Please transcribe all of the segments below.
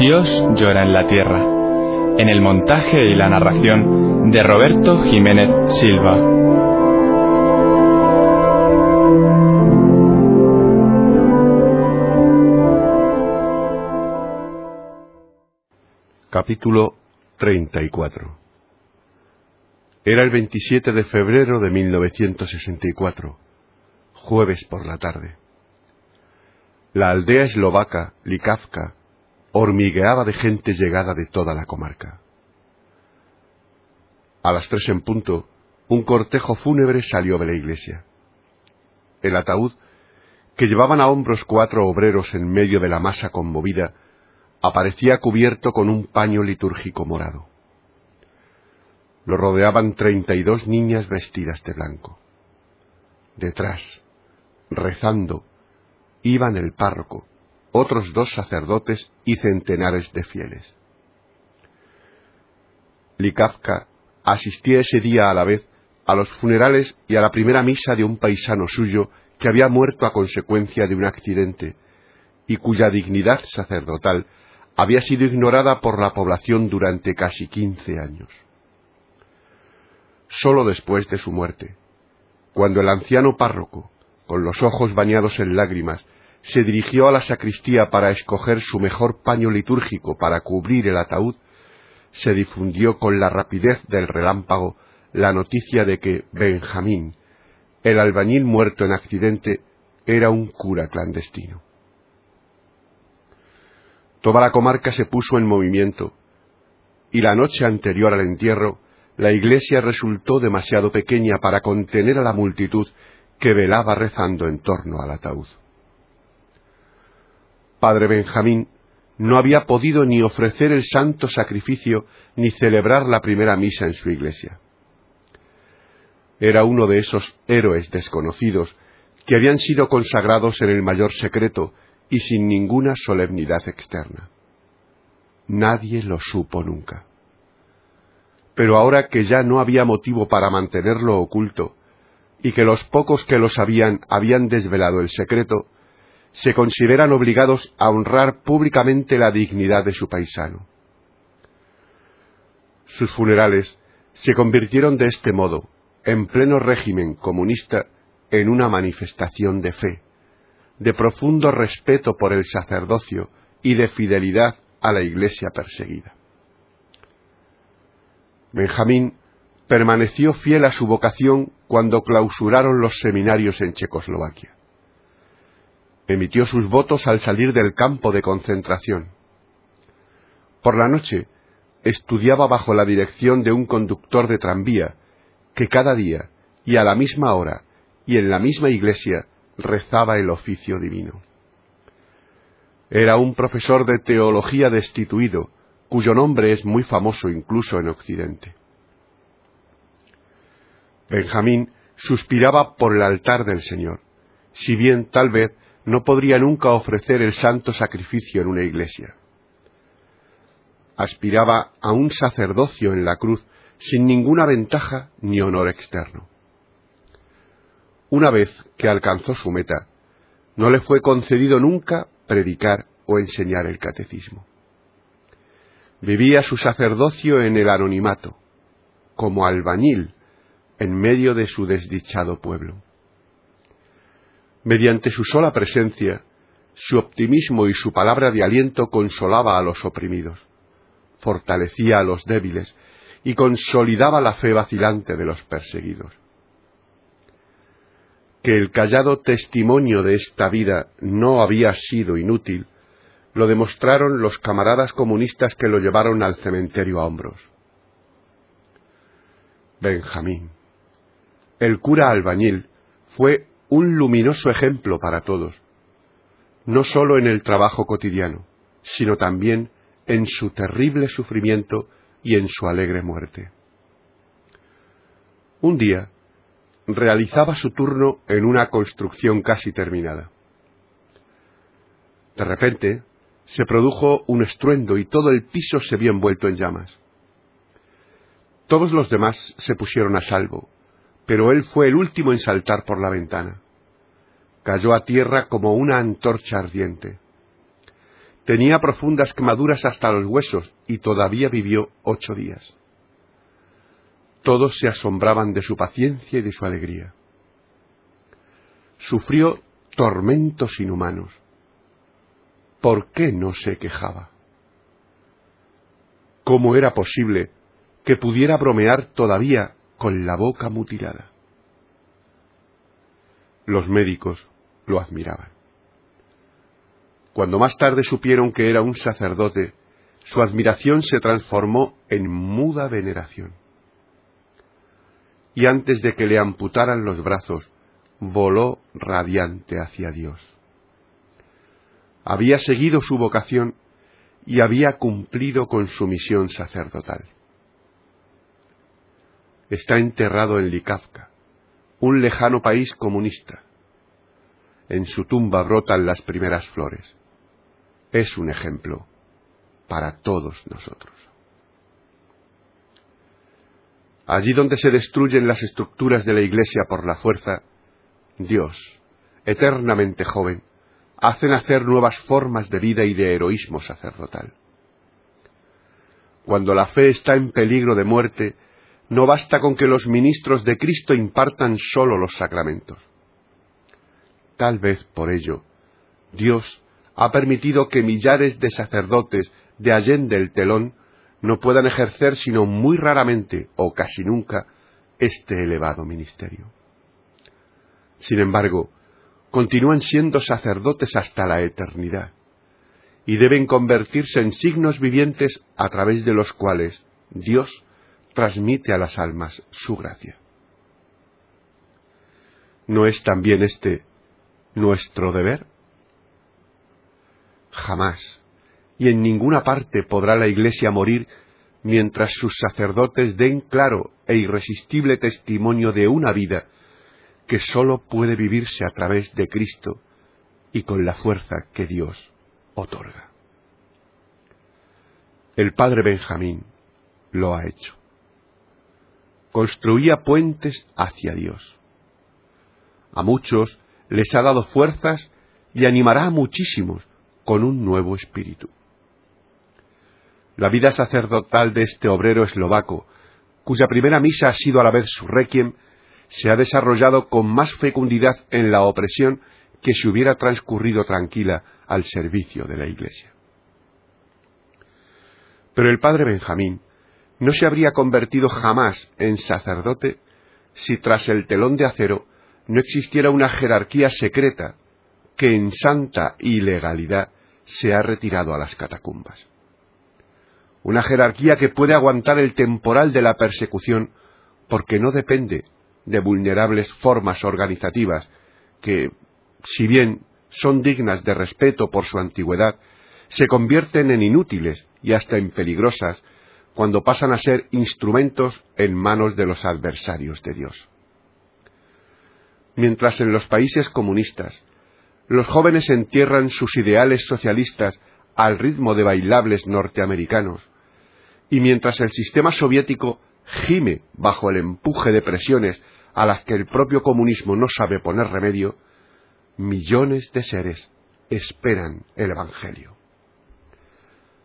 Dios llora en la tierra, en el montaje y la narración de Roberto Jiménez Silva. Capítulo 34 Era el 27 de febrero de 1964, jueves por la tarde. La aldea eslovaca, Likavka, hormigueaba de gente llegada de toda la comarca. A las tres en punto, un cortejo fúnebre salió de la iglesia. El ataúd, que llevaban a hombros cuatro obreros en medio de la masa conmovida, aparecía cubierto con un paño litúrgico morado. Lo rodeaban treinta y dos niñas vestidas de blanco. Detrás, rezando, iban el párroco, otros dos sacerdotes y centenares de fieles. Likavka asistía ese día a la vez a los funerales y a la primera misa de un paisano suyo que había muerto a consecuencia de un accidente y cuya dignidad sacerdotal había sido ignorada por la población durante casi quince años. Sólo después de su muerte, cuando el anciano párroco, con los ojos bañados en lágrimas, se dirigió a la sacristía para escoger su mejor paño litúrgico para cubrir el ataúd, se difundió con la rapidez del relámpago la noticia de que Benjamín, el albañil muerto en accidente, era un cura clandestino. Toda la comarca se puso en movimiento, y la noche anterior al entierro, la iglesia resultó demasiado pequeña para contener a la multitud que velaba rezando en torno al ataúd. Padre Benjamín no había podido ni ofrecer el santo sacrificio ni celebrar la primera misa en su iglesia. Era uno de esos héroes desconocidos que habían sido consagrados en el mayor secreto y sin ninguna solemnidad externa. Nadie lo supo nunca. Pero ahora que ya no había motivo para mantenerlo oculto, y que los pocos que lo sabían habían desvelado el secreto, se consideran obligados a honrar públicamente la dignidad de su paisano. Sus funerales se convirtieron de este modo, en pleno régimen comunista, en una manifestación de fe, de profundo respeto por el sacerdocio y de fidelidad a la iglesia perseguida. Benjamín permaneció fiel a su vocación cuando clausuraron los seminarios en Checoslovaquia. Emitió sus votos al salir del campo de concentración. Por la noche estudiaba bajo la dirección de un conductor de tranvía que cada día y a la misma hora y en la misma iglesia rezaba el oficio divino. Era un profesor de teología destituido, cuyo nombre es muy famoso incluso en Occidente. Benjamín suspiraba por el altar del Señor, si bien tal vez no podría nunca ofrecer el santo sacrificio en una iglesia. Aspiraba a un sacerdocio en la cruz sin ninguna ventaja ni honor externo. Una vez que alcanzó su meta, no le fue concedido nunca predicar o enseñar el catecismo. Vivía su sacerdocio en el anonimato, como albañil en medio de su desdichado pueblo. Mediante su sola presencia, su optimismo y su palabra de aliento consolaba a los oprimidos, fortalecía a los débiles y consolidaba la fe vacilante de los perseguidos que el callado testimonio de esta vida no había sido inútil, lo demostraron los camaradas comunistas que lo llevaron al cementerio a hombros. Benjamín. El cura albañil fue un luminoso ejemplo para todos. no sólo en el trabajo cotidiano, sino también en su terrible sufrimiento y en su alegre muerte. Un día realizaba su turno en una construcción casi terminada. De repente se produjo un estruendo y todo el piso se vio envuelto en llamas. Todos los demás se pusieron a salvo, pero él fue el último en saltar por la ventana. Cayó a tierra como una antorcha ardiente. Tenía profundas quemaduras hasta los huesos y todavía vivió ocho días. Todos se asombraban de su paciencia y de su alegría. Sufrió tormentos inhumanos. ¿Por qué no se quejaba? ¿Cómo era posible que pudiera bromear todavía con la boca mutilada? Los médicos lo admiraban. Cuando más tarde supieron que era un sacerdote, su admiración se transformó en muda veneración. Y antes de que le amputaran los brazos, voló radiante hacia Dios. Había seguido su vocación y había cumplido con su misión sacerdotal. Está enterrado en Likavka, un lejano país comunista. En su tumba brotan las primeras flores. Es un ejemplo para todos nosotros. Allí donde se destruyen las estructuras de la Iglesia por la fuerza, Dios, eternamente joven, hace nacer nuevas formas de vida y de heroísmo sacerdotal. Cuando la fe está en peligro de muerte, no basta con que los ministros de Cristo impartan sólo los sacramentos. Tal vez por ello, Dios ha permitido que millares de sacerdotes de allende el telón no puedan ejercer sino muy raramente o casi nunca este elevado ministerio. Sin embargo, continúan siendo sacerdotes hasta la eternidad y deben convertirse en signos vivientes a través de los cuales Dios transmite a las almas su gracia. ¿No es también este nuestro deber? Jamás y en ninguna parte podrá la Iglesia morir mientras sus sacerdotes den claro e irresistible testimonio de una vida que sólo puede vivirse a través de Cristo y con la fuerza que Dios otorga. El padre Benjamín lo ha hecho. Construía puentes hacia Dios. A muchos les ha dado fuerzas y animará a muchísimos con un nuevo espíritu. La vida sacerdotal de este obrero eslovaco, cuya primera misa ha sido a la vez su requiem, se ha desarrollado con más fecundidad en la opresión que si hubiera transcurrido tranquila al servicio de la Iglesia. Pero el padre Benjamín no se habría convertido jamás en sacerdote si tras el telón de acero no existiera una jerarquía secreta que en santa ilegalidad se ha retirado a las catacumbas. Una jerarquía que puede aguantar el temporal de la persecución porque no depende de vulnerables formas organizativas que, si bien son dignas de respeto por su antigüedad, se convierten en inútiles y hasta en peligrosas cuando pasan a ser instrumentos en manos de los adversarios de Dios. Mientras en los países comunistas los jóvenes entierran sus ideales socialistas al ritmo de bailables norteamericanos, y mientras el sistema soviético gime bajo el empuje de presiones a las que el propio comunismo no sabe poner remedio, millones de seres esperan el Evangelio.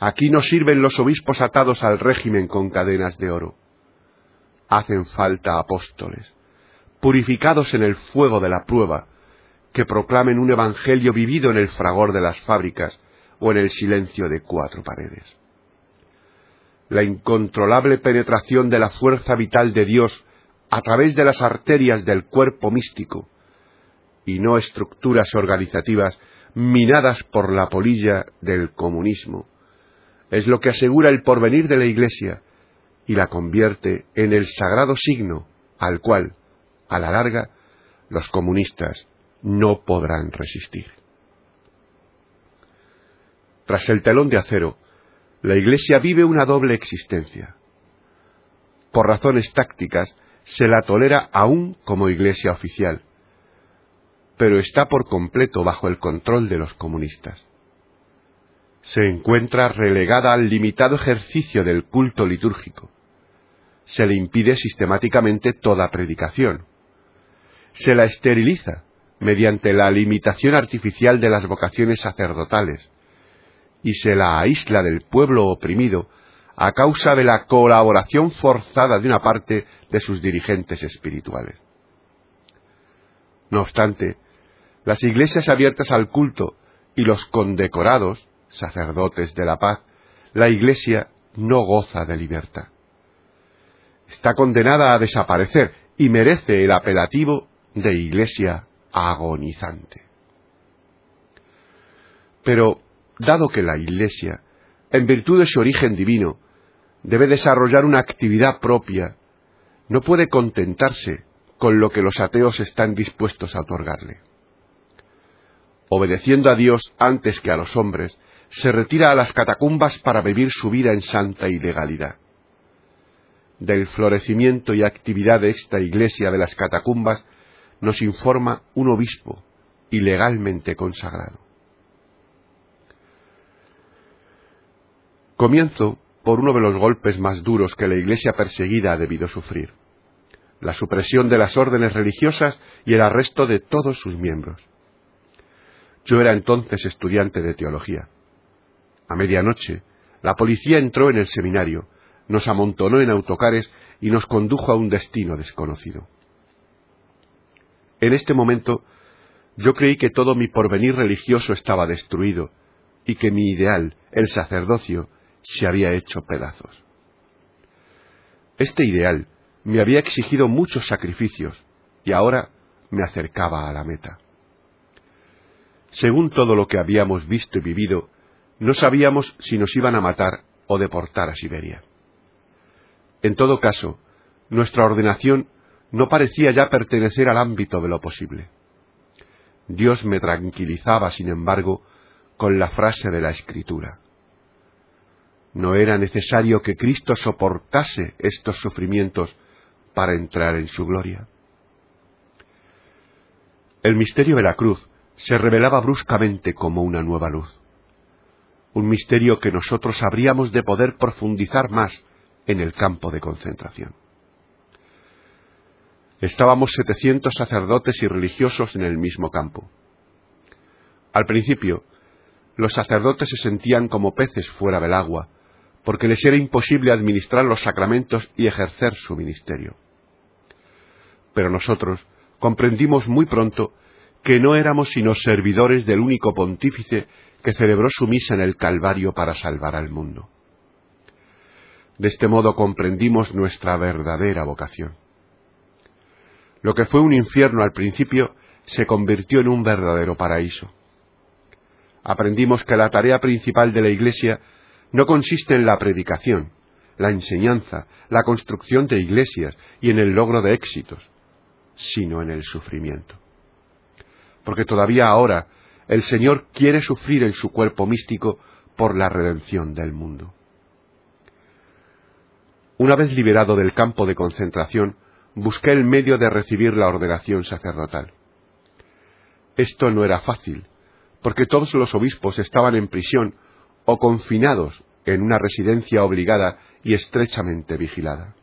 Aquí no sirven los obispos atados al régimen con cadenas de oro. Hacen falta apóstoles, purificados en el fuego de la prueba, que proclamen un Evangelio vivido en el fragor de las fábricas o en el silencio de cuatro paredes. La incontrolable penetración de la fuerza vital de Dios a través de las arterias del cuerpo místico y no estructuras organizativas minadas por la polilla del comunismo. Es lo que asegura el porvenir de la Iglesia y la convierte en el sagrado signo al cual, a la larga, los comunistas no podrán resistir. Tras el telón de acero, la Iglesia vive una doble existencia. Por razones tácticas, se la tolera aún como Iglesia oficial, pero está por completo bajo el control de los comunistas. Se encuentra relegada al limitado ejercicio del culto litúrgico. Se le impide sistemáticamente toda predicación. Se la esteriliza mediante la limitación artificial de las vocaciones sacerdotales y se la aísla del pueblo oprimido a causa de la colaboración forzada de una parte de sus dirigentes espirituales. No obstante, las iglesias abiertas al culto y los condecorados, sacerdotes de la paz, la iglesia no goza de libertad. Está condenada a desaparecer y merece el apelativo de iglesia agonizante. Pero, dado que la iglesia, en virtud de su origen divino, debe desarrollar una actividad propia, no puede contentarse con lo que los ateos están dispuestos a otorgarle. Obedeciendo a Dios antes que a los hombres, se retira a las catacumbas para vivir su vida en santa ilegalidad. Del florecimiento y actividad de esta iglesia de las catacumbas nos informa un obispo ilegalmente consagrado. Comienzo por uno de los golpes más duros que la iglesia perseguida ha debido sufrir, la supresión de las órdenes religiosas y el arresto de todos sus miembros. Yo era entonces estudiante de teología. A medianoche, la policía entró en el seminario, nos amontonó en autocares y nos condujo a un destino desconocido. En este momento yo creí que todo mi porvenir religioso estaba destruido y que mi ideal, el sacerdocio, se había hecho pedazos. Este ideal me había exigido muchos sacrificios y ahora me acercaba a la meta. Según todo lo que habíamos visto y vivido, no sabíamos si nos iban a matar o deportar a Siberia. En todo caso, nuestra ordenación no parecía ya pertenecer al ámbito de lo posible. Dios me tranquilizaba, sin embargo, con la frase de la Escritura. No era necesario que Cristo soportase estos sufrimientos para entrar en su gloria. El misterio de la cruz se revelaba bruscamente como una nueva luz, un misterio que nosotros habríamos de poder profundizar más en el campo de concentración. Estábamos setecientos sacerdotes y religiosos en el mismo campo. Al principio, los sacerdotes se sentían como peces fuera del agua, porque les era imposible administrar los sacramentos y ejercer su ministerio. Pero nosotros comprendimos muy pronto que no éramos sino servidores del único pontífice que celebró su misa en el Calvario para salvar al mundo. De este modo comprendimos nuestra verdadera vocación. Lo que fue un infierno al principio se convirtió en un verdadero paraíso. Aprendimos que la tarea principal de la Iglesia no consiste en la predicación, la enseñanza, la construcción de iglesias y en el logro de éxitos, sino en el sufrimiento. Porque todavía ahora el Señor quiere sufrir en su cuerpo místico por la redención del mundo. Una vez liberado del campo de concentración, busqué el medio de recibir la ordenación sacerdotal. Esto no era fácil, porque todos los obispos estaban en prisión o confinados en una residencia obligada y estrechamente vigilada.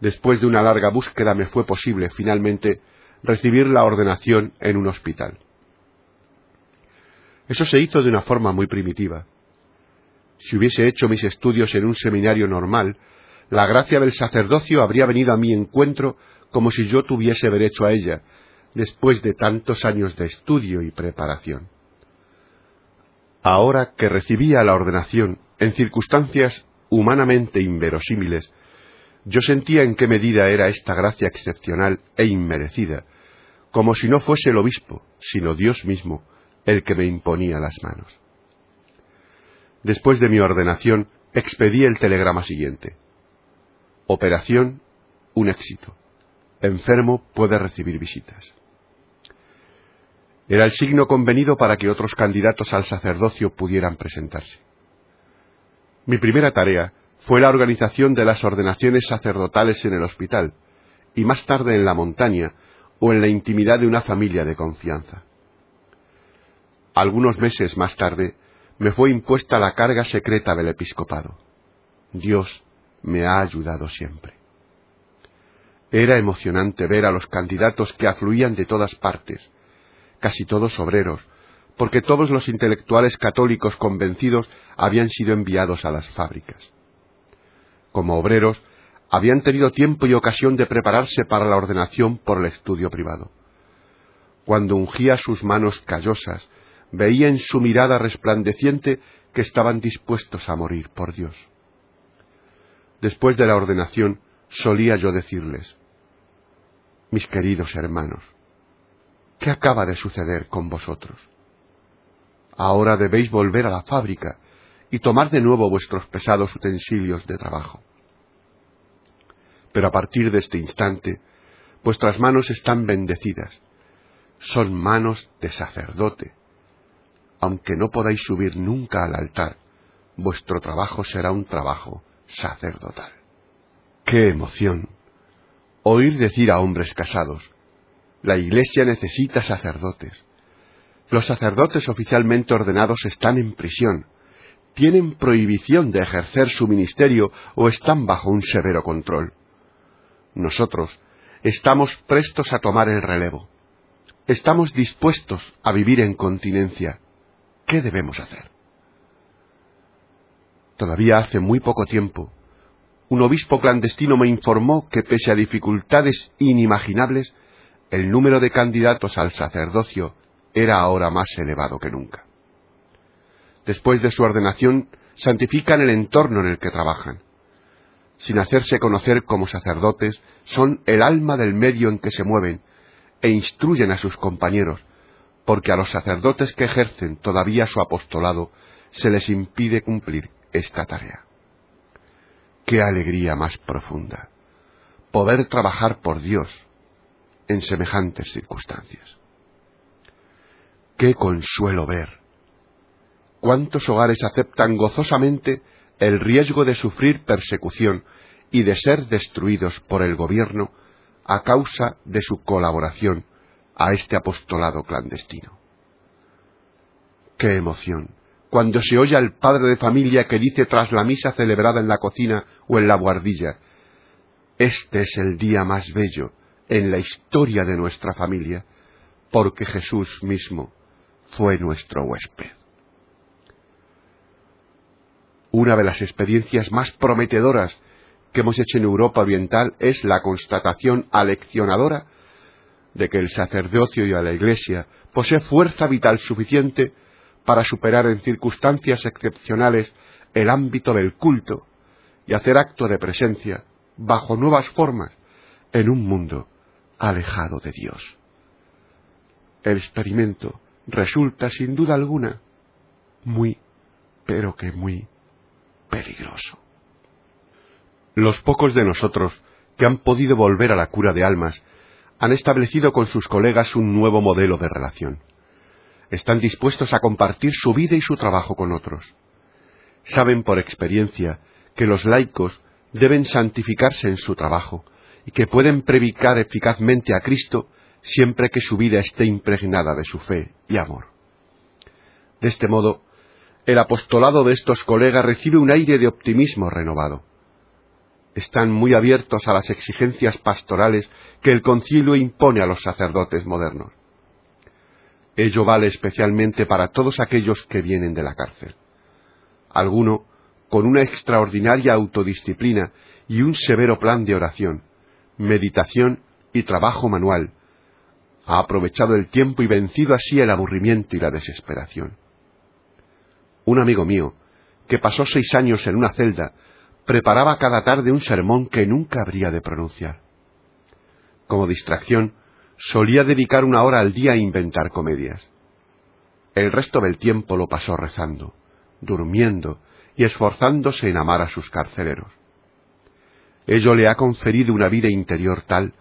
Después de una larga búsqueda me fue posible, finalmente, recibir la ordenación en un hospital. Eso se hizo de una forma muy primitiva. Si hubiese hecho mis estudios en un seminario normal, la gracia del sacerdocio habría venido a mi encuentro como si yo tuviese derecho a ella, después de tantos años de estudio y preparación. Ahora que recibía la ordenación en circunstancias humanamente inverosímiles, yo sentía en qué medida era esta gracia excepcional e inmerecida, como si no fuese el obispo, sino Dios mismo, el que me imponía las manos. Después de mi ordenación, expedí el telegrama siguiente. Operación, un éxito. Enfermo puede recibir visitas. Era el signo convenido para que otros candidatos al sacerdocio pudieran presentarse. Mi primera tarea fue la organización de las ordenaciones sacerdotales en el hospital y más tarde en la montaña o en la intimidad de una familia de confianza. Algunos meses más tarde me fue impuesta la carga secreta del episcopado. Dios me ha ayudado siempre. Era emocionante ver a los candidatos que afluían de todas partes, casi todos obreros, porque todos los intelectuales católicos convencidos habían sido enviados a las fábricas. Como obreros, habían tenido tiempo y ocasión de prepararse para la ordenación por el estudio privado. Cuando ungía sus manos callosas, veía en su mirada resplandeciente que estaban dispuestos a morir por Dios. Después de la ordenación, solía yo decirles, mis queridos hermanos, ¿qué acaba de suceder con vosotros? Ahora debéis volver a la fábrica y tomar de nuevo vuestros pesados utensilios de trabajo. Pero a partir de este instante, vuestras manos están bendecidas. Son manos de sacerdote. Aunque no podáis subir nunca al altar, vuestro trabajo será un trabajo sacerdotal. ¡Qué emoción! Oír decir a hombres casados, la Iglesia necesita sacerdotes. Los sacerdotes oficialmente ordenados están en prisión, tienen prohibición de ejercer su ministerio o están bajo un severo control. Nosotros estamos prestos a tomar el relevo. Estamos dispuestos a vivir en continencia. ¿Qué debemos hacer? Todavía hace muy poco tiempo, un obispo clandestino me informó que pese a dificultades inimaginables, el número de candidatos al sacerdocio era ahora más elevado que nunca. Después de su ordenación, santifican el entorno en el que trabajan. Sin hacerse conocer como sacerdotes, son el alma del medio en que se mueven e instruyen a sus compañeros, porque a los sacerdotes que ejercen todavía su apostolado se les impide cumplir esta tarea. Qué alegría más profunda poder trabajar por Dios en semejantes circunstancias. Qué consuelo ver cuántos hogares aceptan gozosamente el riesgo de sufrir persecución y de ser destruidos por el gobierno a causa de su colaboración a este apostolado clandestino. Qué emoción cuando se oye al padre de familia que dice tras la misa celebrada en la cocina o en la guardilla, este es el día más bello en la historia de nuestra familia, porque Jesús mismo fue nuestro huésped. Una de las experiencias más prometedoras que hemos hecho en Europa Oriental es la constatación aleccionadora de que el sacerdocio y a la Iglesia posee fuerza vital suficiente para superar en circunstancias excepcionales el ámbito del culto y hacer acto de presencia bajo nuevas formas en un mundo alejado de Dios. El experimento resulta sin duda alguna muy, pero que muy peligroso. Los pocos de nosotros que han podido volver a la cura de almas han establecido con sus colegas un nuevo modelo de relación están dispuestos a compartir su vida y su trabajo con otros. Saben por experiencia que los laicos deben santificarse en su trabajo y que pueden predicar eficazmente a Cristo siempre que su vida esté impregnada de su fe y amor. De este modo, el apostolado de estos colegas recibe un aire de optimismo renovado. Están muy abiertos a las exigencias pastorales que el concilio impone a los sacerdotes modernos. Ello vale especialmente para todos aquellos que vienen de la cárcel. Alguno, con una extraordinaria autodisciplina y un severo plan de oración, meditación y trabajo manual, ha aprovechado el tiempo y vencido así el aburrimiento y la desesperación. Un amigo mío, que pasó seis años en una celda, preparaba cada tarde un sermón que nunca habría de pronunciar. Como distracción, solía dedicar una hora al día a inventar comedias. El resto del tiempo lo pasó rezando, durmiendo y esforzándose en amar a sus carceleros. Ello le ha conferido una vida interior tal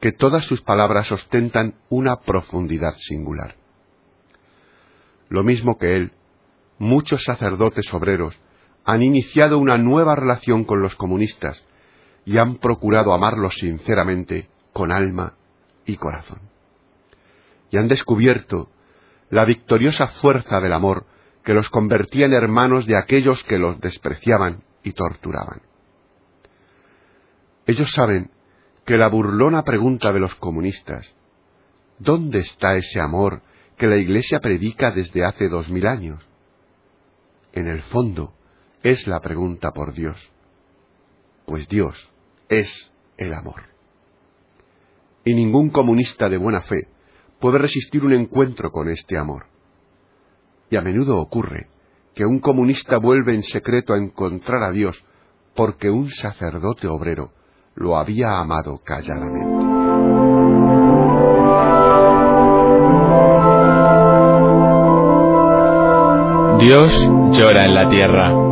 que todas sus palabras ostentan una profundidad singular. Lo mismo que él, muchos sacerdotes obreros han iniciado una nueva relación con los comunistas y han procurado amarlos sinceramente con alma y corazón. Y han descubierto la victoriosa fuerza del amor que los convertía en hermanos de aquellos que los despreciaban y torturaban. Ellos saben que la burlona pregunta de los comunistas, ¿dónde está ese amor que la Iglesia predica desde hace dos mil años? En el fondo es la pregunta por Dios, pues Dios es el amor. Y ningún comunista de buena fe puede resistir un encuentro con este amor. Y a menudo ocurre que un comunista vuelve en secreto a encontrar a Dios porque un sacerdote obrero lo había amado calladamente. Dios llora en la tierra.